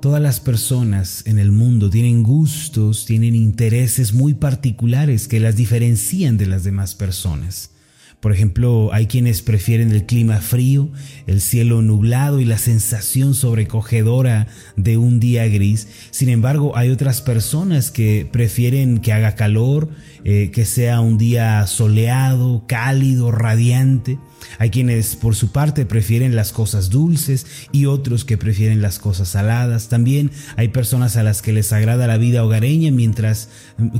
Todas las personas en el mundo tienen gustos, tienen intereses muy particulares que las diferencian de las demás personas. Por ejemplo, hay quienes prefieren el clima frío, el cielo nublado y la sensación sobrecogedora de un día gris. Sin embargo, hay otras personas que prefieren que haga calor, eh, que sea un día soleado, cálido, radiante. Hay quienes por su parte prefieren las cosas dulces y otros que prefieren las cosas saladas. También hay personas a las que les agrada la vida hogareña mientras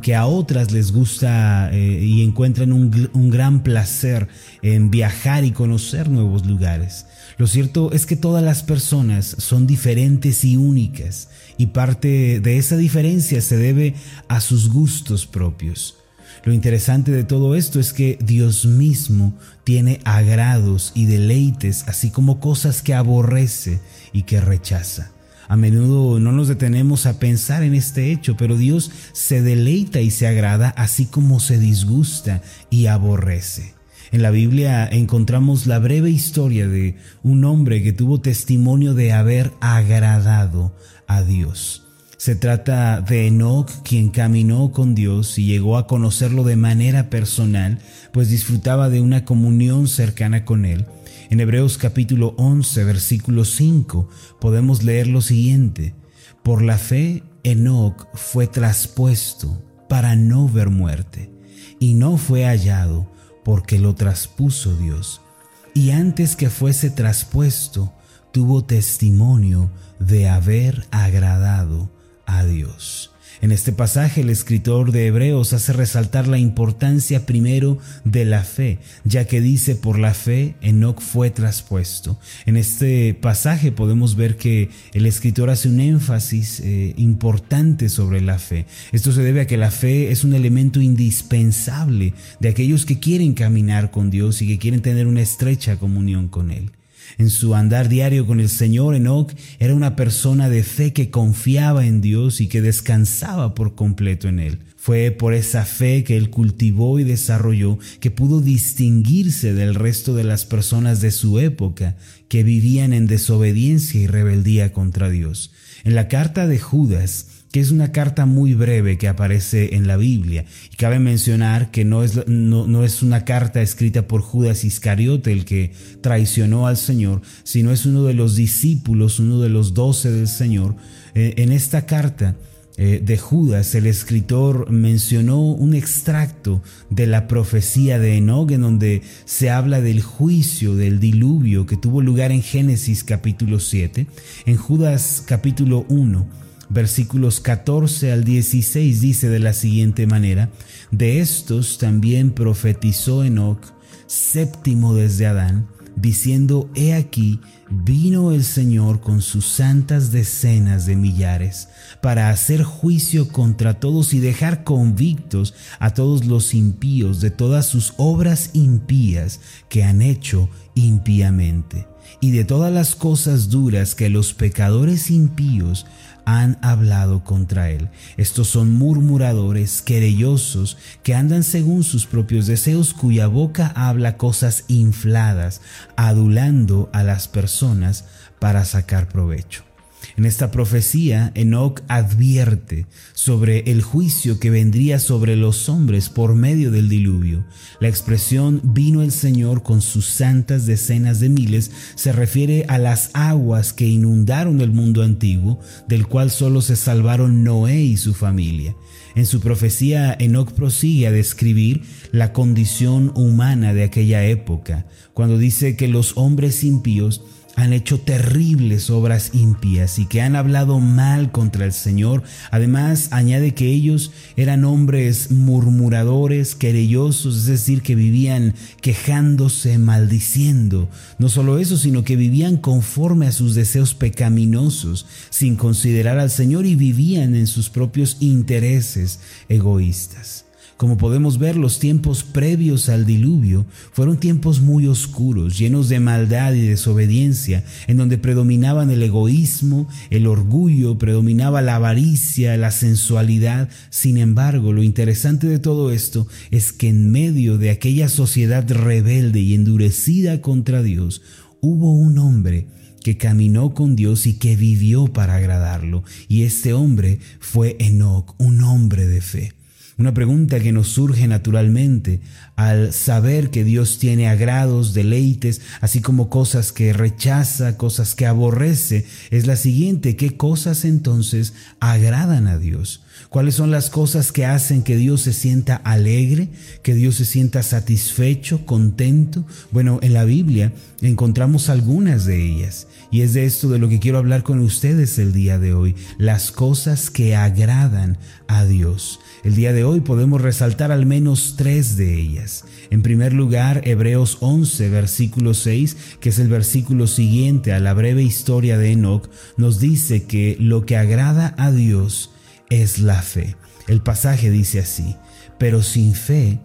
que a otras les gusta eh, y encuentran un gran placer en viajar y conocer nuevos lugares. Lo cierto es que todas las personas son diferentes y únicas y parte de esa diferencia se debe a sus gustos propios. Lo interesante de todo esto es que Dios mismo tiene agrados y deleites, así como cosas que aborrece y que rechaza. A menudo no nos detenemos a pensar en este hecho, pero Dios se deleita y se agrada, así como se disgusta y aborrece. En la Biblia encontramos la breve historia de un hombre que tuvo testimonio de haber agradado a Dios. Se trata de Enoch, quien caminó con Dios y llegó a conocerlo de manera personal, pues disfrutaba de una comunión cercana con él. En Hebreos capítulo 11, versículo 5, podemos leer lo siguiente. Por la fe, Enoch fue traspuesto para no ver muerte, y no fue hallado porque lo traspuso Dios. Y antes que fuese traspuesto, tuvo testimonio de haber agradado a Dios. En este pasaje el escritor de Hebreos hace resaltar la importancia primero de la fe, ya que dice por la fe Enoch fue traspuesto. En este pasaje podemos ver que el escritor hace un énfasis eh, importante sobre la fe. Esto se debe a que la fe es un elemento indispensable de aquellos que quieren caminar con Dios y que quieren tener una estrecha comunión con Él. En su andar diario con el Señor, Enoch era una persona de fe que confiaba en Dios y que descansaba por completo en Él. Fue por esa fe que él cultivó y desarrolló que pudo distinguirse del resto de las personas de su época que vivían en desobediencia y rebeldía contra Dios. En la carta de Judas, que es una carta muy breve que aparece en la Biblia. Y cabe mencionar que no es, no, es una carta escrita por Judas Iscariote, el que traicionó al Señor, sino es uno de los discípulos, uno de los doce del Señor. Eh, en esta carta eh, de Judas, el escritor mencionó un extracto de la profecía de Enoch en donde se habla del juicio, del diluvio que tuvo lugar en Génesis capítulo 7. En Judas capítulo 1 versículos 14 al 16 dice de la siguiente manera, de estos también profetizó Enoch, séptimo desde Adán, diciendo, He aquí, vino el Señor con sus santas decenas de millares, para hacer juicio contra todos y dejar convictos a todos los impíos de todas sus obras impías que han hecho impíamente, y de todas las cosas duras que los pecadores impíos han hablado contra él. Estos son murmuradores, querellosos, que andan según sus propios deseos, cuya boca habla cosas infladas, adulando a las personas para sacar provecho. En esta profecía, Enoch advierte sobre el juicio que vendría sobre los hombres por medio del diluvio. La expresión vino el Señor con sus santas decenas de miles se refiere a las aguas que inundaron el mundo antiguo, del cual solo se salvaron Noé y su familia. En su profecía, Enoch prosigue a describir la condición humana de aquella época, cuando dice que los hombres impíos han hecho terribles obras impías y que han hablado mal contra el Señor. Además, añade que ellos eran hombres murmuradores, querellosos, es decir, que vivían quejándose, maldiciendo. No solo eso, sino que vivían conforme a sus deseos pecaminosos, sin considerar al Señor y vivían en sus propios intereses egoístas. Como podemos ver, los tiempos previos al diluvio fueron tiempos muy oscuros, llenos de maldad y desobediencia, en donde predominaban el egoísmo, el orgullo, predominaba la avaricia, la sensualidad. Sin embargo, lo interesante de todo esto es que en medio de aquella sociedad rebelde y endurecida contra Dios, hubo un hombre que caminó con Dios y que vivió para agradarlo. Y este hombre fue Enoch, un hombre de fe. Una pregunta que nos surge naturalmente al saber que Dios tiene agrados, deleites, así como cosas que rechaza, cosas que aborrece, es la siguiente, ¿qué cosas entonces agradan a Dios? ¿Cuáles son las cosas que hacen que Dios se sienta alegre, que Dios se sienta satisfecho, contento? Bueno, en la Biblia encontramos algunas de ellas. Y es de esto de lo que quiero hablar con ustedes el día de hoy, las cosas que agradan a Dios. El día de hoy podemos resaltar al menos tres de ellas. En primer lugar, Hebreos 11, versículo 6, que es el versículo siguiente a la breve historia de Enoch, nos dice que lo que agrada a Dios es la fe. El pasaje dice así, pero sin fe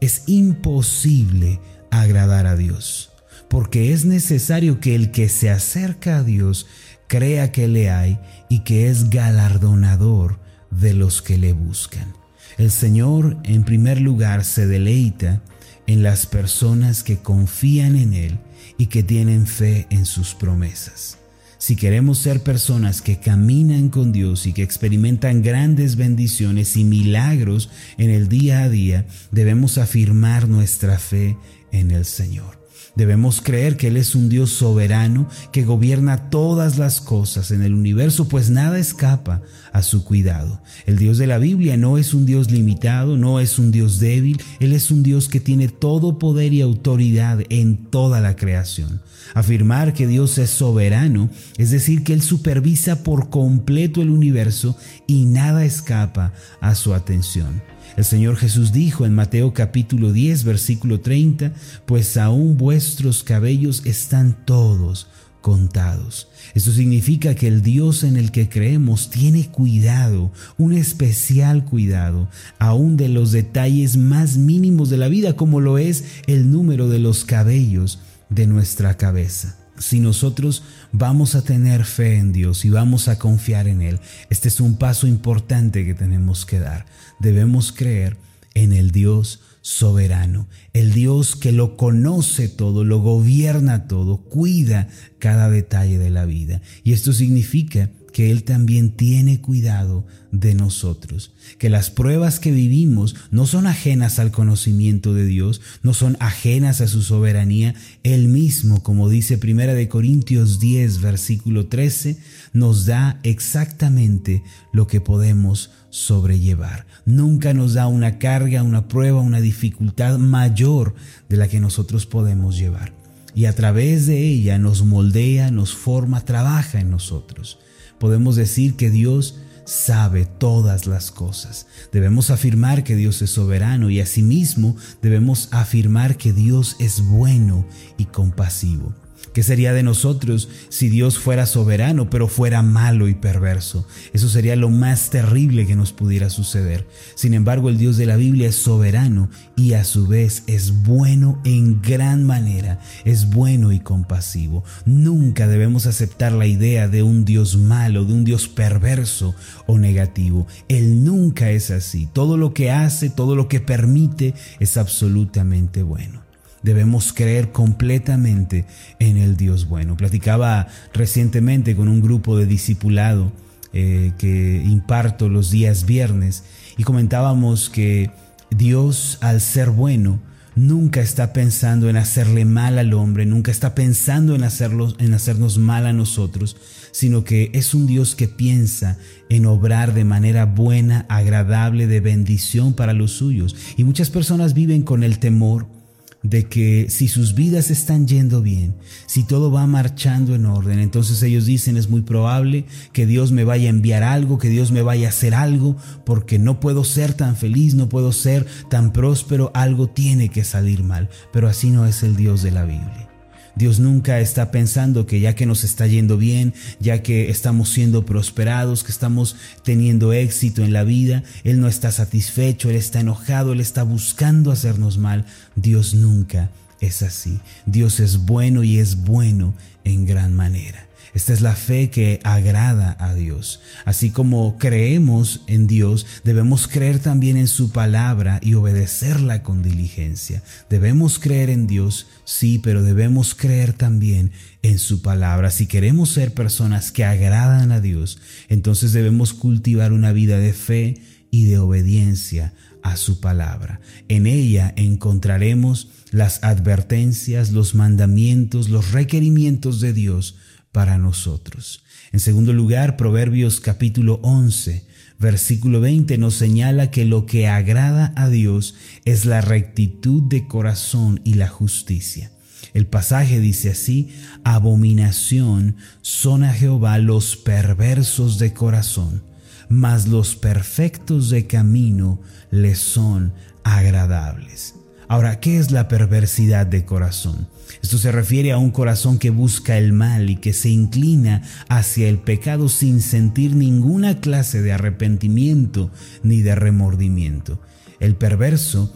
es imposible agradar a Dios, porque es necesario que el que se acerca a Dios crea que le hay y que es galardonador de los que le buscan. El Señor en primer lugar se deleita en las personas que confían en Él y que tienen fe en sus promesas. Si queremos ser personas que caminan con Dios y que experimentan grandes bendiciones y milagros en el día a día, debemos afirmar nuestra fe en el Señor. Debemos creer que Él es un Dios soberano que gobierna todas las cosas en el universo, pues nada escapa a su cuidado. El Dios de la Biblia no es un Dios limitado, no es un Dios débil, Él es un Dios que tiene todo poder y autoridad en toda la creación. Afirmar que Dios es soberano, es decir, que Él supervisa por completo el universo y nada escapa a su atención. El Señor Jesús dijo en Mateo capítulo 10, versículo 30, pues aún vuestros cabellos están todos contados. Esto significa que el Dios en el que creemos tiene cuidado, un especial cuidado, aún de los detalles más mínimos de la vida, como lo es el número de los cabellos de nuestra cabeza si nosotros vamos a tener fe en Dios y vamos a confiar en Él, este es un paso importante que tenemos que dar. Debemos creer en el Dios soberano, el Dios que lo conoce todo, lo gobierna todo, cuida cada detalle de la vida. Y esto significa que Él también tiene cuidado de nosotros, que las pruebas que vivimos no son ajenas al conocimiento de Dios, no son ajenas a su soberanía. Él mismo, como dice Primera de Corintios 10, versículo 13, nos da exactamente lo que podemos sobrellevar. Nunca nos da una carga, una prueba, una dificultad mayor de la que nosotros podemos llevar. Y a través de ella nos moldea, nos forma, trabaja en nosotros podemos decir que Dios sabe todas las cosas. Debemos afirmar que Dios es soberano y asimismo debemos afirmar que Dios es bueno y compasivo. ¿Qué sería de nosotros si Dios fuera soberano pero fuera malo y perverso? Eso sería lo más terrible que nos pudiera suceder. Sin embargo, el Dios de la Biblia es soberano y a su vez es bueno en gran manera, es bueno y compasivo. Nunca debemos aceptar la idea de un Dios malo, de un Dios perverso o negativo. Él nunca es así. Todo lo que hace, todo lo que permite es absolutamente bueno. Debemos creer completamente en el Dios bueno. Platicaba recientemente con un grupo de discipulado eh, que imparto los días viernes y comentábamos que Dios al ser bueno nunca está pensando en hacerle mal al hombre, nunca está pensando en, hacerlo, en hacernos mal a nosotros, sino que es un Dios que piensa en obrar de manera buena, agradable, de bendición para los suyos. Y muchas personas viven con el temor de que si sus vidas están yendo bien, si todo va marchando en orden, entonces ellos dicen es muy probable que Dios me vaya a enviar algo, que Dios me vaya a hacer algo, porque no puedo ser tan feliz, no puedo ser tan próspero, algo tiene que salir mal, pero así no es el Dios de la Biblia. Dios nunca está pensando que ya que nos está yendo bien, ya que estamos siendo prosperados, que estamos teniendo éxito en la vida, Él no está satisfecho, Él está enojado, Él está buscando hacernos mal. Dios nunca es así. Dios es bueno y es bueno en gran manera. Esta es la fe que agrada a Dios. Así como creemos en Dios, debemos creer también en su palabra y obedecerla con diligencia. Debemos creer en Dios, sí, pero debemos creer también en su palabra. Si queremos ser personas que agradan a Dios, entonces debemos cultivar una vida de fe y de obediencia a su palabra. En ella encontraremos las advertencias, los mandamientos, los requerimientos de Dios para nosotros. En segundo lugar, Proverbios capítulo 11, versículo 20 nos señala que lo que agrada a Dios es la rectitud de corazón y la justicia. El pasaje dice así, abominación son a Jehová los perversos de corazón, mas los perfectos de camino les son agradables. Ahora, ¿qué es la perversidad de corazón? Esto se refiere a un corazón que busca el mal y que se inclina hacia el pecado sin sentir ninguna clase de arrepentimiento ni de remordimiento. El perverso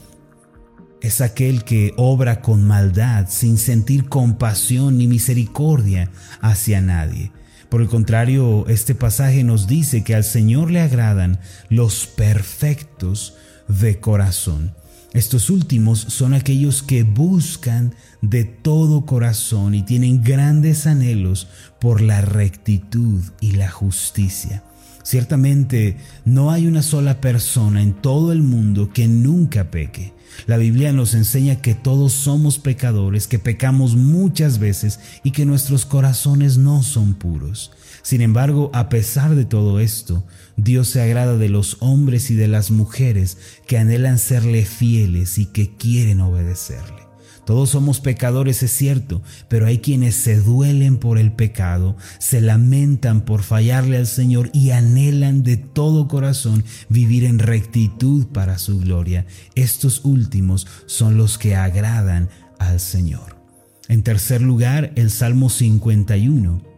es aquel que obra con maldad sin sentir compasión ni misericordia hacia nadie. Por el contrario, este pasaje nos dice que al Señor le agradan los perfectos de corazón. Estos últimos son aquellos que buscan de todo corazón y tienen grandes anhelos por la rectitud y la justicia. Ciertamente no hay una sola persona en todo el mundo que nunca peque. La Biblia nos enseña que todos somos pecadores, que pecamos muchas veces y que nuestros corazones no son puros. Sin embargo, a pesar de todo esto, Dios se agrada de los hombres y de las mujeres que anhelan serle fieles y que quieren obedecerle. Todos somos pecadores, es cierto, pero hay quienes se duelen por el pecado, se lamentan por fallarle al Señor y anhelan de todo corazón vivir en rectitud para su gloria. Estos últimos son los que agradan al Señor. En tercer lugar, el Salmo 51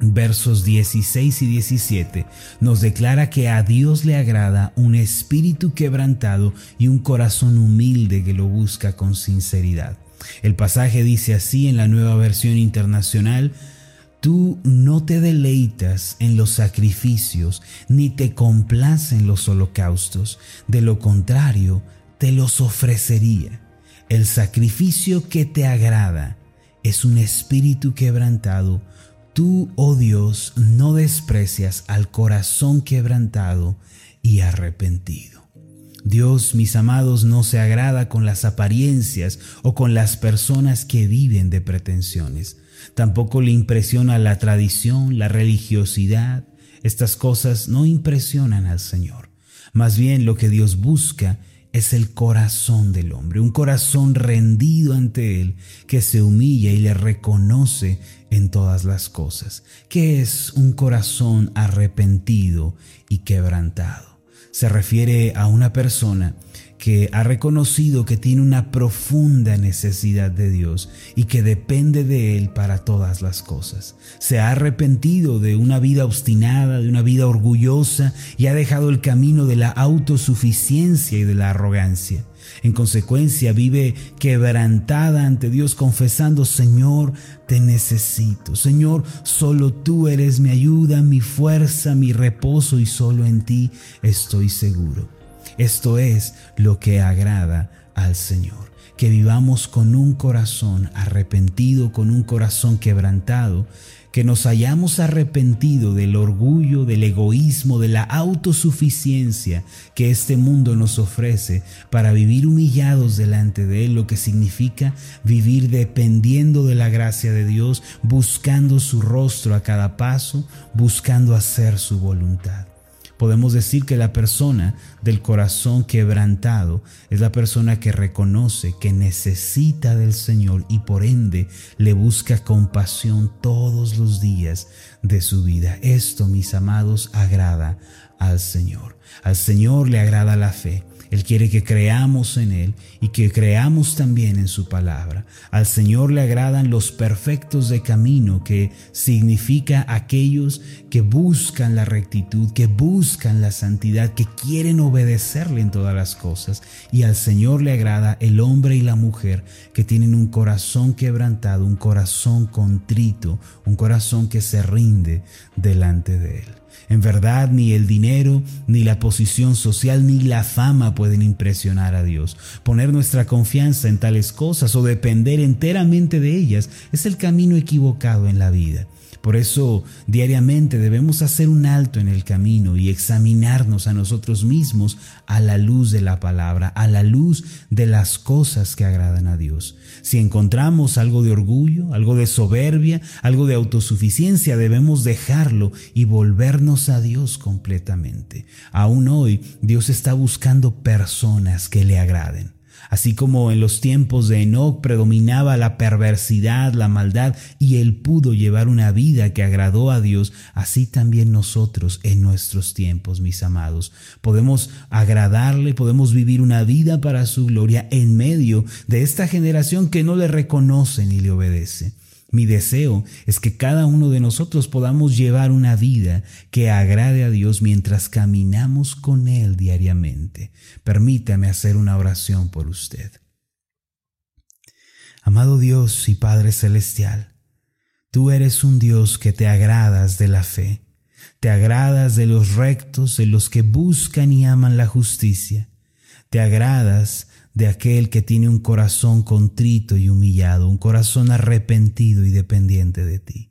versos 16 y 17 nos declara que a Dios le agrada un espíritu quebrantado y un corazón humilde que lo busca con sinceridad. El pasaje dice así en la nueva versión internacional, Tú no te deleitas en los sacrificios, ni te complacen los holocaustos, de lo contrario, te los ofrecería. El sacrificio que te agrada es un espíritu quebrantado, Tú, oh Dios, no desprecias al corazón quebrantado y arrepentido. Dios, mis amados, no se agrada con las apariencias o con las personas que viven de pretensiones. Tampoco le impresiona la tradición, la religiosidad. Estas cosas no impresionan al Señor. Más bien lo que Dios busca es el corazón del hombre, un corazón rendido ante Él, que se humilla y le reconoce en todas las cosas, que es un corazón arrepentido y quebrantado. Se refiere a una persona que ha reconocido que tiene una profunda necesidad de Dios y que depende de Él para todas las cosas. Se ha arrepentido de una vida obstinada, de una vida orgullosa y ha dejado el camino de la autosuficiencia y de la arrogancia. En consecuencia, vive quebrantada ante Dios confesando, Señor, te necesito. Señor, solo tú eres mi ayuda, mi fuerza, mi reposo y solo en ti estoy seguro. Esto es lo que agrada al Señor, que vivamos con un corazón arrepentido, con un corazón quebrantado, que nos hayamos arrepentido del orgullo, del egoísmo, de la autosuficiencia que este mundo nos ofrece para vivir humillados delante de Él, lo que significa vivir dependiendo de la gracia de Dios, buscando su rostro a cada paso, buscando hacer su voluntad. Podemos decir que la persona del corazón quebrantado es la persona que reconoce que necesita del Señor y por ende le busca compasión todos los días de su vida. Esto, mis amados, agrada al Señor. Al Señor le agrada la fe. Él quiere que creamos en Él y que creamos también en su palabra. Al Señor le agradan los perfectos de camino, que significa aquellos que buscan la rectitud, que buscan la santidad, que quieren obedecerle en todas las cosas. Y al Señor le agrada el hombre y la mujer que tienen un corazón quebrantado, un corazón contrito, un corazón que se rinde delante de Él. En verdad, ni el dinero, ni la posición social, ni la fama pueden impresionar a Dios. Poner nuestra confianza en tales cosas o depender enteramente de ellas es el camino equivocado en la vida. Por eso diariamente debemos hacer un alto en el camino y examinarnos a nosotros mismos a la luz de la palabra, a la luz de las cosas que agradan a Dios. Si encontramos algo de orgullo, algo de soberbia, algo de autosuficiencia, debemos dejarlo y volvernos a Dios completamente. Aún hoy Dios está buscando personas que le agraden. Así como en los tiempos de Enoch predominaba la perversidad, la maldad, y él pudo llevar una vida que agradó a Dios, así también nosotros en nuestros tiempos, mis amados. Podemos agradarle, podemos vivir una vida para su gloria en medio de esta generación que no le reconoce ni le obedece. Mi deseo es que cada uno de nosotros podamos llevar una vida que agrade a Dios mientras caminamos con Él diariamente. Permítame hacer una oración por usted. Amado Dios y Padre Celestial, tú eres un Dios que te agradas de la fe, te agradas de los rectos, de los que buscan y aman la justicia, te agradas de aquel que tiene un corazón contrito y humillado, un corazón arrepentido y dependiente de ti.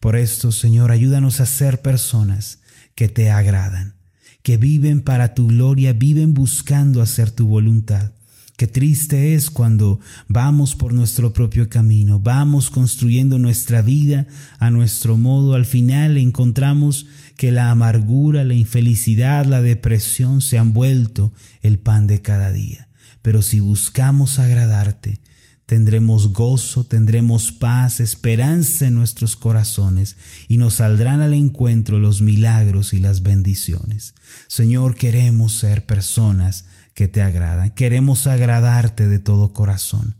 Por esto, Señor, ayúdanos a ser personas que te agradan, que viven para tu gloria, viven buscando hacer tu voluntad. Qué triste es cuando vamos por nuestro propio camino, vamos construyendo nuestra vida a nuestro modo, al final encontramos que la amargura, la infelicidad, la depresión se han vuelto el pan de cada día. Pero si buscamos agradarte, tendremos gozo, tendremos paz, esperanza en nuestros corazones y nos saldrán al encuentro los milagros y las bendiciones. Señor, queremos ser personas que te agradan, queremos agradarte de todo corazón.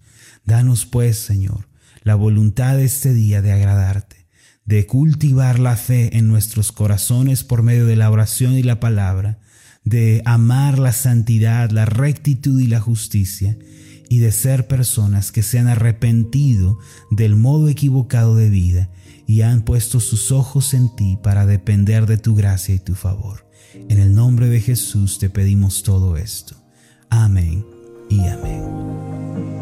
Danos pues, Señor, la voluntad de este día de agradarte, de cultivar la fe en nuestros corazones por medio de la oración y la palabra, de amar la santidad, la rectitud y la justicia, y de ser personas que se han arrepentido del modo equivocado de vida y han puesto sus ojos en ti para depender de tu gracia y tu favor. En el nombre de Jesús te pedimos todo esto. Amén y amén.